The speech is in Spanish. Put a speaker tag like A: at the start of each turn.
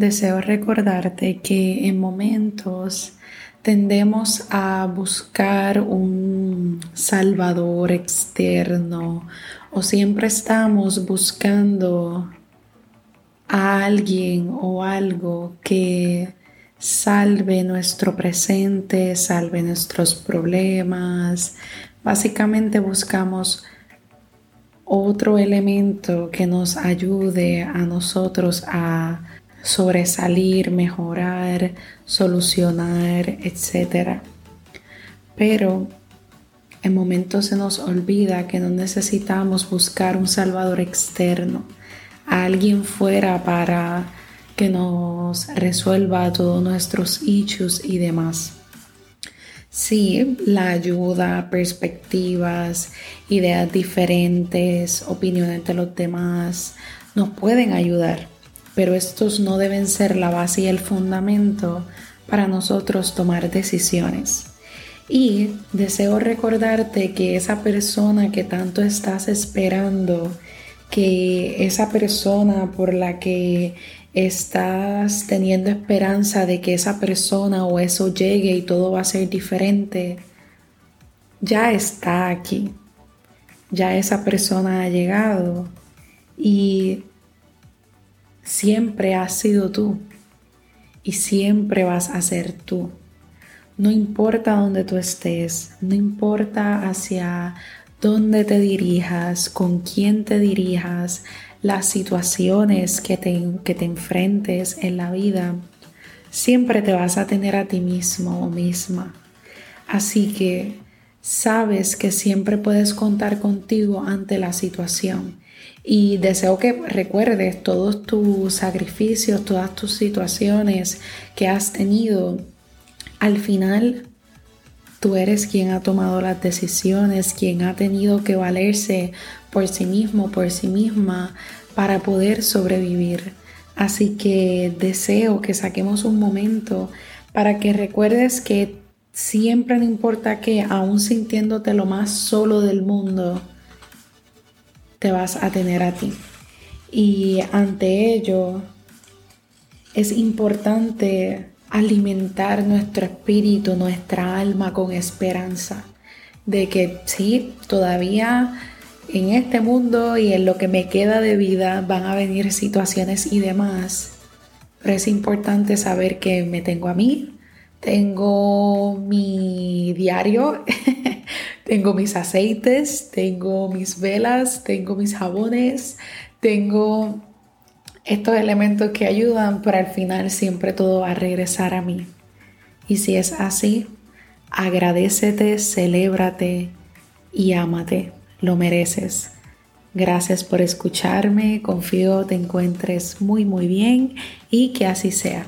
A: deseo recordarte que en momentos tendemos a buscar un salvador externo o siempre estamos buscando a alguien o algo que salve nuestro presente, salve nuestros problemas. Básicamente buscamos otro elemento que nos ayude a nosotros a sobresalir, mejorar, solucionar, etc. Pero en momentos se nos olvida que no necesitamos buscar un salvador externo, alguien fuera para que nos resuelva todos nuestros issues y demás. Sí, la ayuda, perspectivas, ideas diferentes, opiniones de los demás nos pueden ayudar pero estos no deben ser la base y el fundamento para nosotros tomar decisiones. Y deseo recordarte que esa persona que tanto estás esperando, que esa persona por la que estás teniendo esperanza de que esa persona o eso llegue y todo va a ser diferente, ya está aquí. Ya esa persona ha llegado y siempre has sido tú y siempre vas a ser tú. No importa dónde tú estés, no importa hacia dónde te dirijas, con quién te dirijas, las situaciones que te, que te enfrentes en la vida, siempre te vas a tener a ti mismo o misma. Así que sabes que siempre puedes contar contigo ante la situación y deseo que recuerdes todos tus sacrificios, todas tus situaciones que has tenido. Al final, tú eres quien ha tomado las decisiones, quien ha tenido que valerse por sí mismo, por sí misma, para poder sobrevivir. Así que deseo que saquemos un momento para que recuerdes que siempre no importa que, aún sintiéndote lo más solo del mundo, te vas a tener a ti. Y ante ello es importante alimentar nuestro espíritu, nuestra alma con esperanza de que sí, todavía en este mundo y en lo que me queda de vida van a venir situaciones y demás. Pero es importante saber que me tengo a mí, tengo mi diario, tengo mis aceites, tengo mis velas, tengo mis jabones, tengo estos elementos que ayudan, pero al final siempre todo va a regresar a mí. Y si es así, agradecete, celébrate y ámate, lo mereces. Gracias por escucharme, confío te encuentres muy muy bien y que así sea.